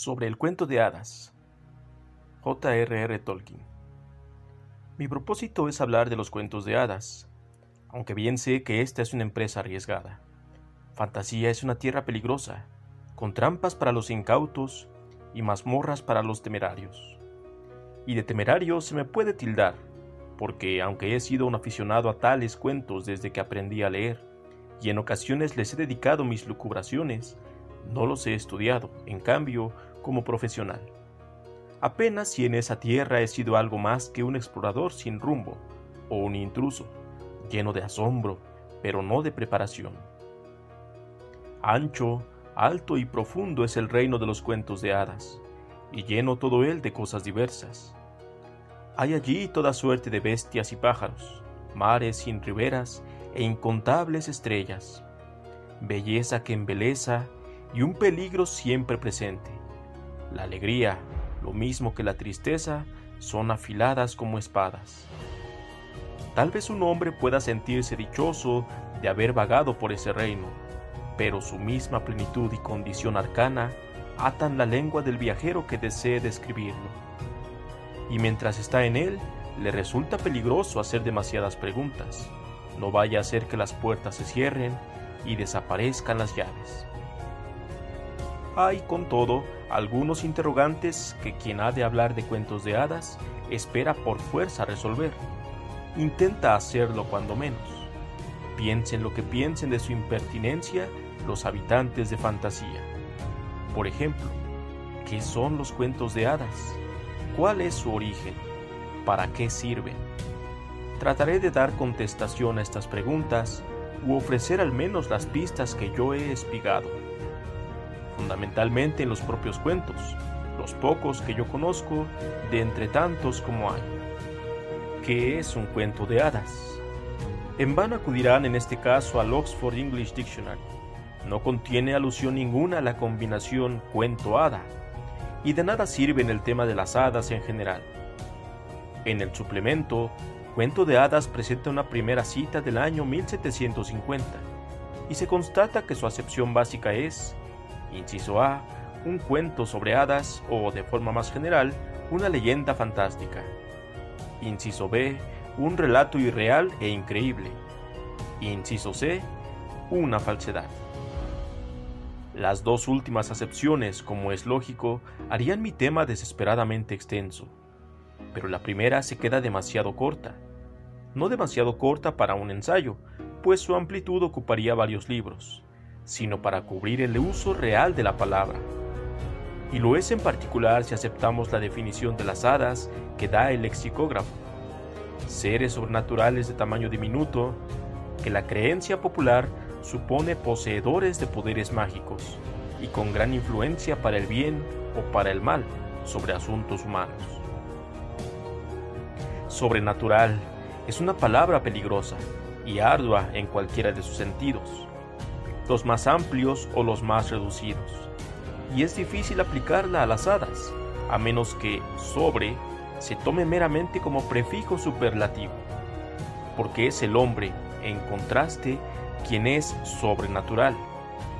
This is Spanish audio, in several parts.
sobre el cuento de hadas. J.R.R. Tolkien. Mi propósito es hablar de los cuentos de hadas, aunque bien sé que esta es una empresa arriesgada. Fantasía es una tierra peligrosa, con trampas para los incautos y mazmorras para los temerarios. Y de temerario se me puede tildar, porque aunque he sido un aficionado a tales cuentos desde que aprendí a leer, y en ocasiones les he dedicado mis lucubraciones, no los he estudiado, en cambio, como profesional. Apenas si en esa tierra he sido algo más que un explorador sin rumbo, o un intruso, lleno de asombro, pero no de preparación. Ancho, alto y profundo es el reino de los cuentos de hadas, y lleno todo él de cosas diversas. Hay allí toda suerte de bestias y pájaros, mares sin riberas e incontables estrellas, belleza que embeleza y un peligro siempre presente. La alegría, lo mismo que la tristeza, son afiladas como espadas. Tal vez un hombre pueda sentirse dichoso de haber vagado por ese reino, pero su misma plenitud y condición arcana atan la lengua del viajero que desee describirlo. Y mientras está en él, le resulta peligroso hacer demasiadas preguntas. No vaya a ser que las puertas se cierren y desaparezcan las llaves. Hay, con todo, algunos interrogantes que quien ha de hablar de cuentos de hadas espera por fuerza resolver. Intenta hacerlo cuando menos. Piensen lo que piensen de su impertinencia los habitantes de fantasía. Por ejemplo, ¿qué son los cuentos de hadas? ¿Cuál es su origen? ¿Para qué sirven? Trataré de dar contestación a estas preguntas u ofrecer al menos las pistas que yo he espigado fundamentalmente en los propios cuentos, los pocos que yo conozco de entre tantos como hay. ¿Qué es un cuento de hadas? En vano acudirán en este caso al Oxford English Dictionary. No contiene alusión ninguna a la combinación cuento-hada, y de nada sirve en el tema de las hadas en general. En el suplemento, Cuento de Hadas presenta una primera cita del año 1750, y se constata que su acepción básica es Inciso A, un cuento sobre hadas o, de forma más general, una leyenda fantástica. Inciso B, un relato irreal e increíble. Inciso C, una falsedad. Las dos últimas acepciones, como es lógico, harían mi tema desesperadamente extenso, pero la primera se queda demasiado corta. No demasiado corta para un ensayo, pues su amplitud ocuparía varios libros sino para cubrir el uso real de la palabra. Y lo es en particular si aceptamos la definición de las hadas que da el lexicógrafo. Seres sobrenaturales de tamaño diminuto, que la creencia popular supone poseedores de poderes mágicos y con gran influencia para el bien o para el mal sobre asuntos humanos. Sobrenatural es una palabra peligrosa y ardua en cualquiera de sus sentidos los más amplios o los más reducidos. Y es difícil aplicarla a las hadas, a menos que sobre se tome meramente como prefijo superlativo, porque es el hombre, en contraste, quien es sobrenatural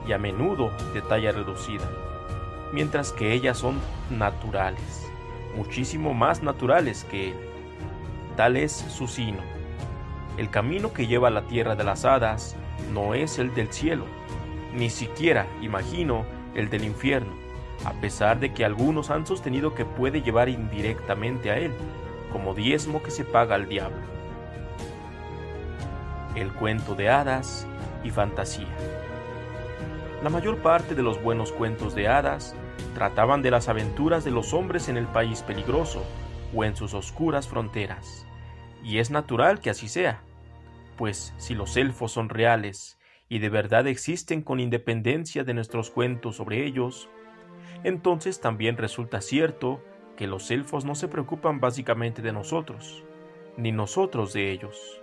y a menudo de talla reducida, mientras que ellas son naturales, muchísimo más naturales que él. Tal es su sino. El camino que lleva a la tierra de las hadas no es el del cielo, ni siquiera, imagino, el del infierno, a pesar de que algunos han sostenido que puede llevar indirectamente a él, como diezmo que se paga al diablo. El cuento de hadas y fantasía. La mayor parte de los buenos cuentos de hadas trataban de las aventuras de los hombres en el país peligroso o en sus oscuras fronteras. Y es natural que así sea, pues si los elfos son reales y de verdad existen con independencia de nuestros cuentos sobre ellos, entonces también resulta cierto que los elfos no se preocupan básicamente de nosotros, ni nosotros de ellos.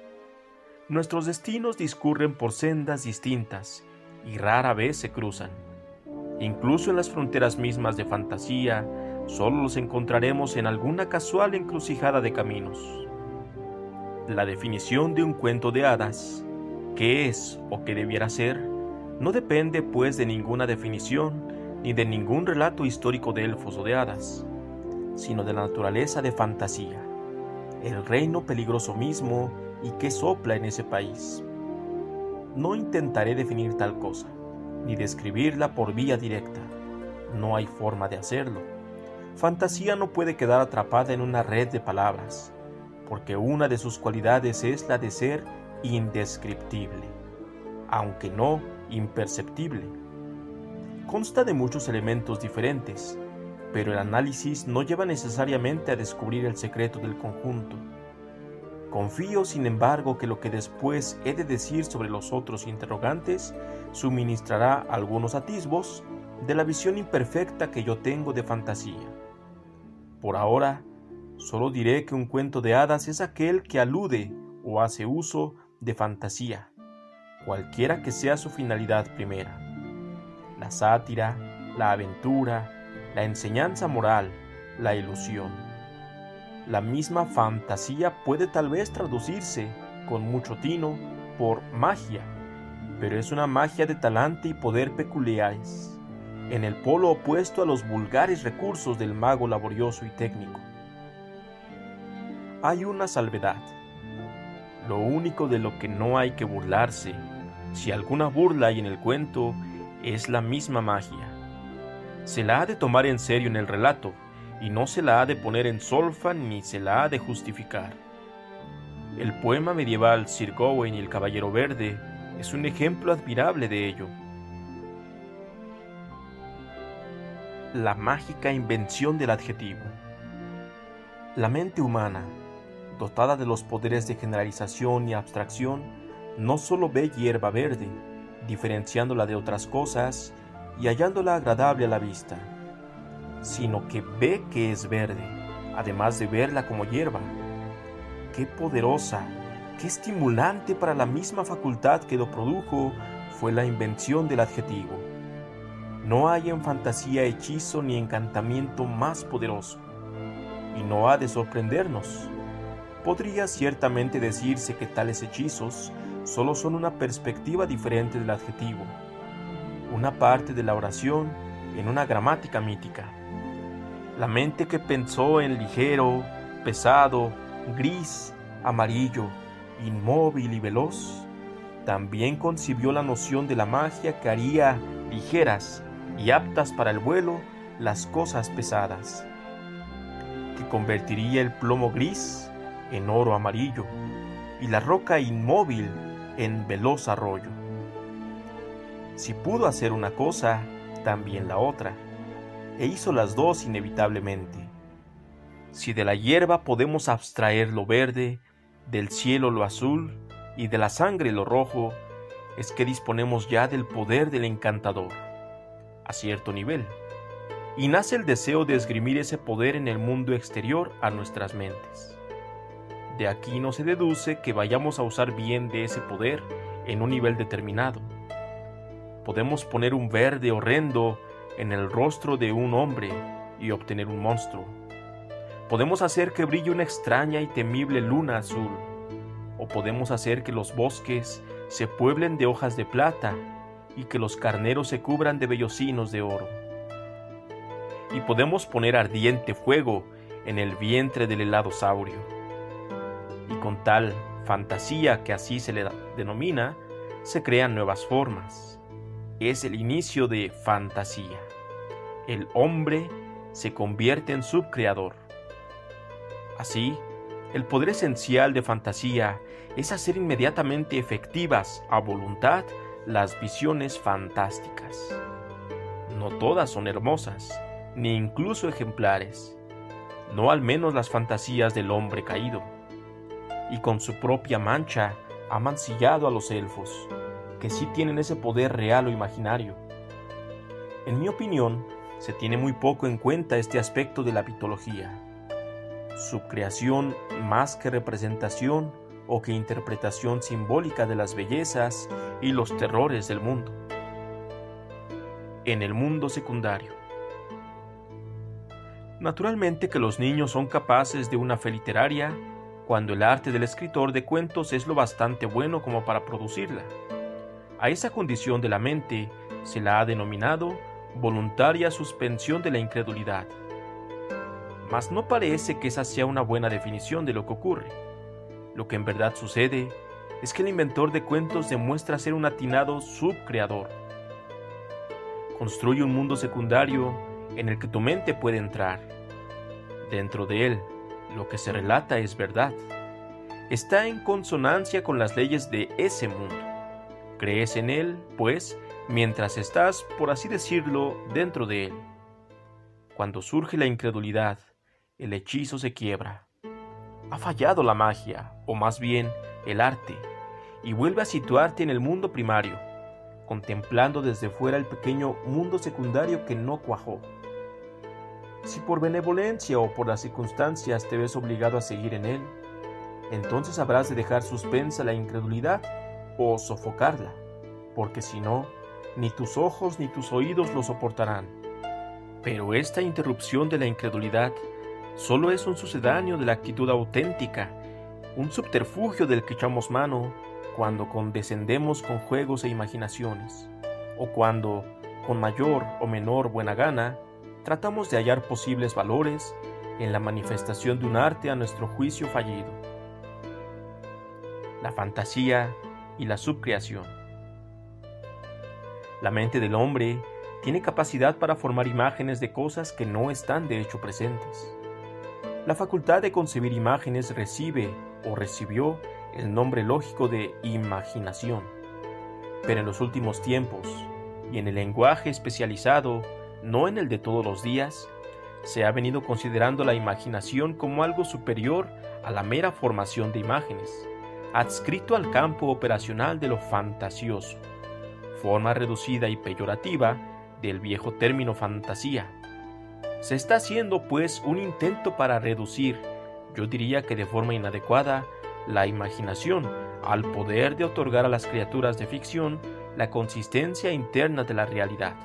Nuestros destinos discurren por sendas distintas y rara vez se cruzan. Incluso en las fronteras mismas de fantasía, solo los encontraremos en alguna casual encrucijada de caminos. La definición de un cuento de hadas qué es o qué debiera ser, no depende pues de ninguna definición, ni de ningún relato histórico de elfos o de hadas, sino de la naturaleza de fantasía, el reino peligroso mismo y que sopla en ese país. No intentaré definir tal cosa, ni describirla por vía directa. No hay forma de hacerlo. Fantasía no puede quedar atrapada en una red de palabras, porque una de sus cualidades es la de ser indescriptible, aunque no imperceptible. Consta de muchos elementos diferentes, pero el análisis no lleva necesariamente a descubrir el secreto del conjunto. Confío, sin embargo, que lo que después he de decir sobre los otros interrogantes suministrará algunos atisbos de la visión imperfecta que yo tengo de fantasía. Por ahora, solo diré que un cuento de hadas es aquel que alude o hace uso de fantasía, cualquiera que sea su finalidad primera. La sátira, la aventura, la enseñanza moral, la ilusión. La misma fantasía puede tal vez traducirse, con mucho tino, por magia, pero es una magia de talante y poder peculiares, en el polo opuesto a los vulgares recursos del mago laborioso y técnico. Hay una salvedad lo único de lo que no hay que burlarse, si alguna burla hay en el cuento, es la misma magia. Se la ha de tomar en serio en el relato, y no se la ha de poner en solfa ni se la ha de justificar. El poema medieval Sir Gawain y el Caballero Verde es un ejemplo admirable de ello. La mágica invención del adjetivo. La mente humana, dotada de los poderes de generalización y abstracción, no solo ve hierba verde, diferenciándola de otras cosas y hallándola agradable a la vista, sino que ve que es verde, además de verla como hierba. Qué poderosa, qué estimulante para la misma facultad que lo produjo fue la invención del adjetivo. No hay en fantasía hechizo ni encantamiento más poderoso, y no ha de sorprendernos Podría ciertamente decirse que tales hechizos solo son una perspectiva diferente del adjetivo, una parte de la oración en una gramática mítica. La mente que pensó en ligero, pesado, gris, amarillo, inmóvil y veloz, también concibió la noción de la magia que haría ligeras y aptas para el vuelo las cosas pesadas, que convertiría el plomo gris en oro amarillo y la roca inmóvil en veloz arroyo. Si pudo hacer una cosa, también la otra, e hizo las dos inevitablemente. Si de la hierba podemos abstraer lo verde, del cielo lo azul y de la sangre lo rojo, es que disponemos ya del poder del encantador, a cierto nivel, y nace el deseo de esgrimir ese poder en el mundo exterior a nuestras mentes. De aquí no se deduce que vayamos a usar bien de ese poder en un nivel determinado. Podemos poner un verde horrendo en el rostro de un hombre y obtener un monstruo. Podemos hacer que brille una extraña y temible luna azul, o podemos hacer que los bosques se pueblen de hojas de plata y que los carneros se cubran de vellocinos de oro. Y podemos poner ardiente fuego en el vientre del helado saurio con tal fantasía que así se le denomina, se crean nuevas formas. Es el inicio de fantasía. El hombre se convierte en subcreador. Así, el poder esencial de fantasía es hacer inmediatamente efectivas a voluntad las visiones fantásticas. No todas son hermosas, ni incluso ejemplares, no al menos las fantasías del hombre caído y con su propia mancha ha mancillado a los elfos, que sí tienen ese poder real o imaginario. En mi opinión, se tiene muy poco en cuenta este aspecto de la mitología. Su creación más que representación o que interpretación simbólica de las bellezas y los terrores del mundo. En el mundo secundario. Naturalmente que los niños son capaces de una fe literaria cuando el arte del escritor de cuentos es lo bastante bueno como para producirla. A esa condición de la mente se la ha denominado voluntaria suspensión de la incredulidad. Mas no parece que esa sea una buena definición de lo que ocurre. Lo que en verdad sucede es que el inventor de cuentos demuestra ser un atinado subcreador. Construye un mundo secundario en el que tu mente puede entrar. Dentro de él, lo que se relata es verdad. Está en consonancia con las leyes de ese mundo. Crees en él, pues, mientras estás, por así decirlo, dentro de él. Cuando surge la incredulidad, el hechizo se quiebra. Ha fallado la magia, o más bien el arte, y vuelve a situarte en el mundo primario, contemplando desde fuera el pequeño mundo secundario que no cuajó. Si por benevolencia o por las circunstancias te ves obligado a seguir en él, entonces habrás de dejar suspensa la incredulidad o sofocarla, porque si no, ni tus ojos ni tus oídos lo soportarán. Pero esta interrupción de la incredulidad solo es un sucedáneo de la actitud auténtica, un subterfugio del que echamos mano cuando condescendemos con juegos e imaginaciones, o cuando, con mayor o menor buena gana, tratamos de hallar posibles valores en la manifestación de un arte a nuestro juicio fallido. La fantasía y la subcreación. La mente del hombre tiene capacidad para formar imágenes de cosas que no están de hecho presentes. La facultad de concebir imágenes recibe o recibió el nombre lógico de imaginación. Pero en los últimos tiempos, y en el lenguaje especializado, no en el de todos los días, se ha venido considerando la imaginación como algo superior a la mera formación de imágenes, adscrito al campo operacional de lo fantasioso, forma reducida y peyorativa del viejo término fantasía, se está haciendo pues un intento para reducir, yo diría que de forma inadecuada, la imaginación al poder de otorgar a las criaturas de ficción la consistencia interna de la realidad.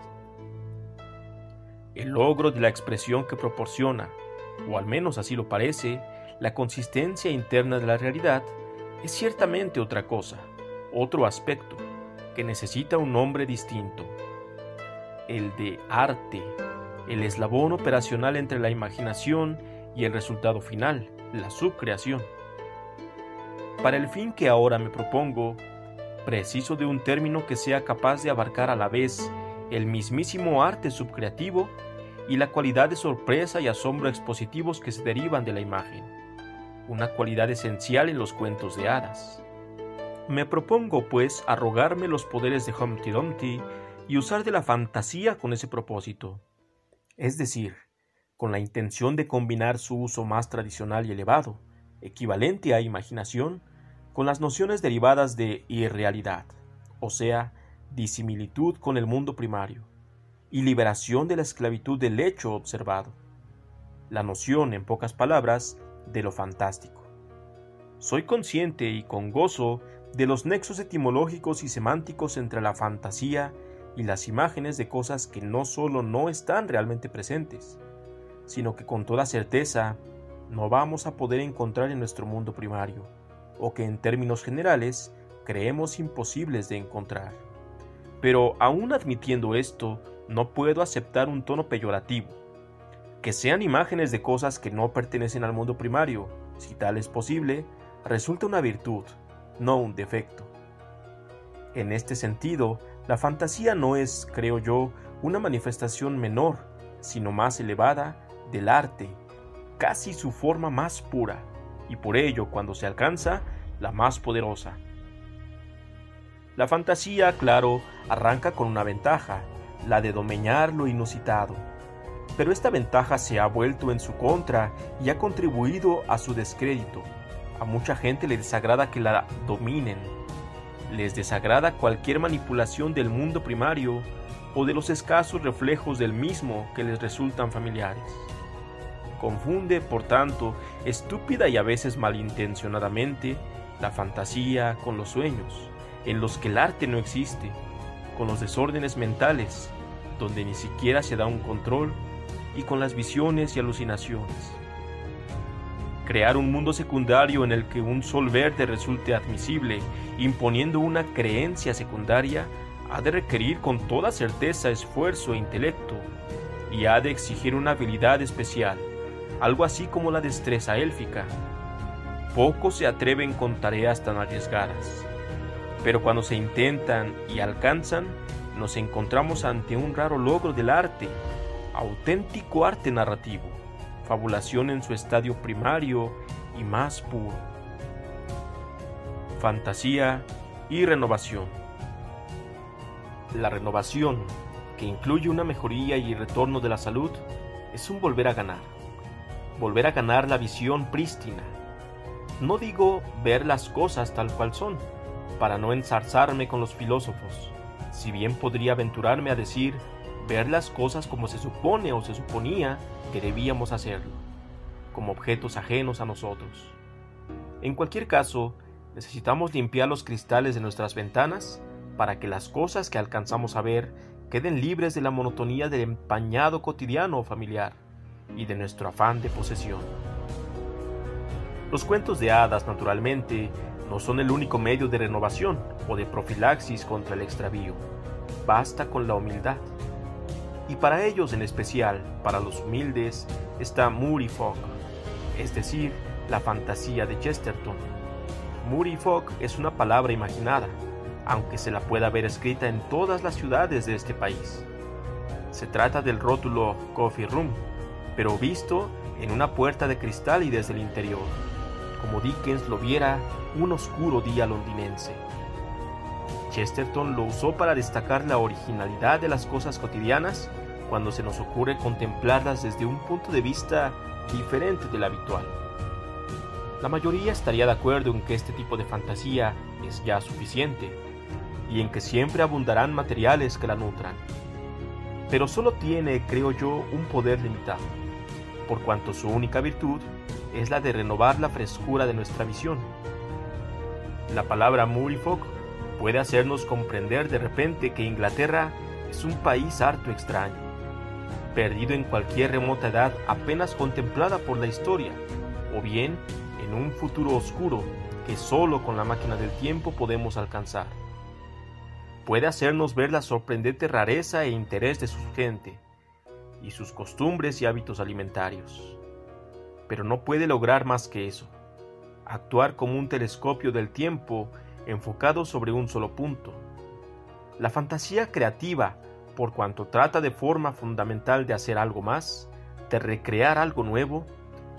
El logro de la expresión que proporciona, o al menos así lo parece, la consistencia interna de la realidad es ciertamente otra cosa, otro aspecto, que necesita un nombre distinto, el de arte el eslabón operacional entre la imaginación y el resultado final, la subcreación. Para el fin que ahora me propongo, preciso de un término que sea capaz de abarcar a la vez el mismísimo arte subcreativo y la cualidad de sorpresa y asombro expositivos que se derivan de la imagen, una cualidad esencial en los cuentos de hadas. Me propongo, pues, arrogarme los poderes de Humpty Dumpty y usar de la fantasía con ese propósito es decir, con la intención de combinar su uso más tradicional y elevado, equivalente a imaginación, con las nociones derivadas de irrealidad, o sea, disimilitud con el mundo primario, y liberación de la esclavitud del hecho observado. La noción, en pocas palabras, de lo fantástico. Soy consciente y con gozo de los nexos etimológicos y semánticos entre la fantasía y las imágenes de cosas que no solo no están realmente presentes, sino que con toda certeza no vamos a poder encontrar en nuestro mundo primario, o que en términos generales creemos imposibles de encontrar. Pero aún admitiendo esto, no puedo aceptar un tono peyorativo. Que sean imágenes de cosas que no pertenecen al mundo primario, si tal es posible, resulta una virtud, no un defecto. En este sentido, la fantasía no es, creo yo, una manifestación menor, sino más elevada del arte, casi su forma más pura, y por ello, cuando se alcanza, la más poderosa. La fantasía, claro, arranca con una ventaja, la de domeñar lo inusitado. Pero esta ventaja se ha vuelto en su contra y ha contribuido a su descrédito. A mucha gente le desagrada que la dominen, les desagrada cualquier manipulación del mundo primario o de los escasos reflejos del mismo que les resultan familiares. Confunde, por tanto, estúpida y a veces malintencionadamente, la fantasía con los sueños, en los que el arte no existe, con los desórdenes mentales, donde ni siquiera se da un control, y con las visiones y alucinaciones. Crear un mundo secundario en el que un sol verde resulte admisible, imponiendo una creencia secundaria, ha de requerir con toda certeza esfuerzo e intelecto, y ha de exigir una habilidad especial, algo así como la destreza élfica. Pocos se atreven con tareas tan arriesgadas, pero cuando se intentan y alcanzan, nos encontramos ante un raro logro del arte, auténtico arte narrativo, fabulación en su estadio primario y más puro. Fantasía y renovación. La renovación, que incluye una mejoría y retorno de la salud, es un volver a ganar. Volver a ganar la visión prístina. No digo ver las cosas tal cual son, para no ensarzarme con los filósofos, si bien podría aventurarme a decir ver las cosas como se supone o se suponía que debíamos hacerlo, como objetos ajenos a nosotros. En cualquier caso, necesitamos limpiar los cristales de nuestras ventanas para que las cosas que alcanzamos a ver queden libres de la monotonía del empañado cotidiano o familiar y de nuestro afán de posesión. Los cuentos de hadas, naturalmente, no son el único medio de renovación o de profilaxis contra el extravío. Basta con la humildad. Y para ellos en especial, para los humildes, está Murifolk, es decir, la fantasía de Chesterton. Murifolk es una palabra imaginada, aunque se la pueda ver escrita en todas las ciudades de este país. Se trata del rótulo Coffee Room, pero visto en una puerta de cristal y desde el interior, como Dickens lo viera un oscuro día londinense. Chesterton lo usó para destacar la originalidad de las cosas cotidianas cuando se nos ocurre contemplarlas desde un punto de vista diferente del habitual. La mayoría estaría de acuerdo en que este tipo de fantasía es ya suficiente, y en que siempre abundarán materiales que la nutran. Pero solo tiene, creo yo, un poder limitado, por cuanto su única virtud es la de renovar la frescura de nuestra visión. La palabra Murifolk puede hacernos comprender de repente que Inglaterra es un país harto extraño, perdido en cualquier remota edad apenas contemplada por la historia, o bien en un futuro oscuro que solo con la máquina del tiempo podemos alcanzar puede hacernos ver la sorprendente rareza e interés de su gente y sus costumbres y hábitos alimentarios. Pero no puede lograr más que eso, actuar como un telescopio del tiempo enfocado sobre un solo punto. La fantasía creativa, por cuanto trata de forma fundamental de hacer algo más, de recrear algo nuevo,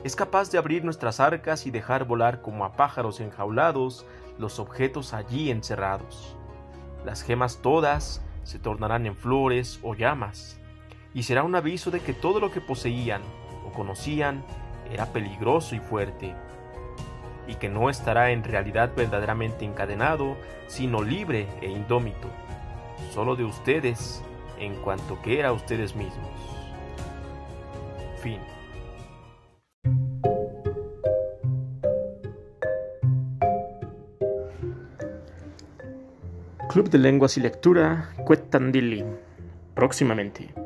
es capaz de abrir nuestras arcas y dejar volar como a pájaros enjaulados los objetos allí encerrados. Las gemas todas se tornarán en flores o llamas, y será un aviso de que todo lo que poseían o conocían era peligroso y fuerte, y que no estará en realidad verdaderamente encadenado, sino libre e indómito, solo de ustedes en cuanto que era ustedes mismos. Fin. Club de Lenguas y Lectura, Cuetandili, próximamente.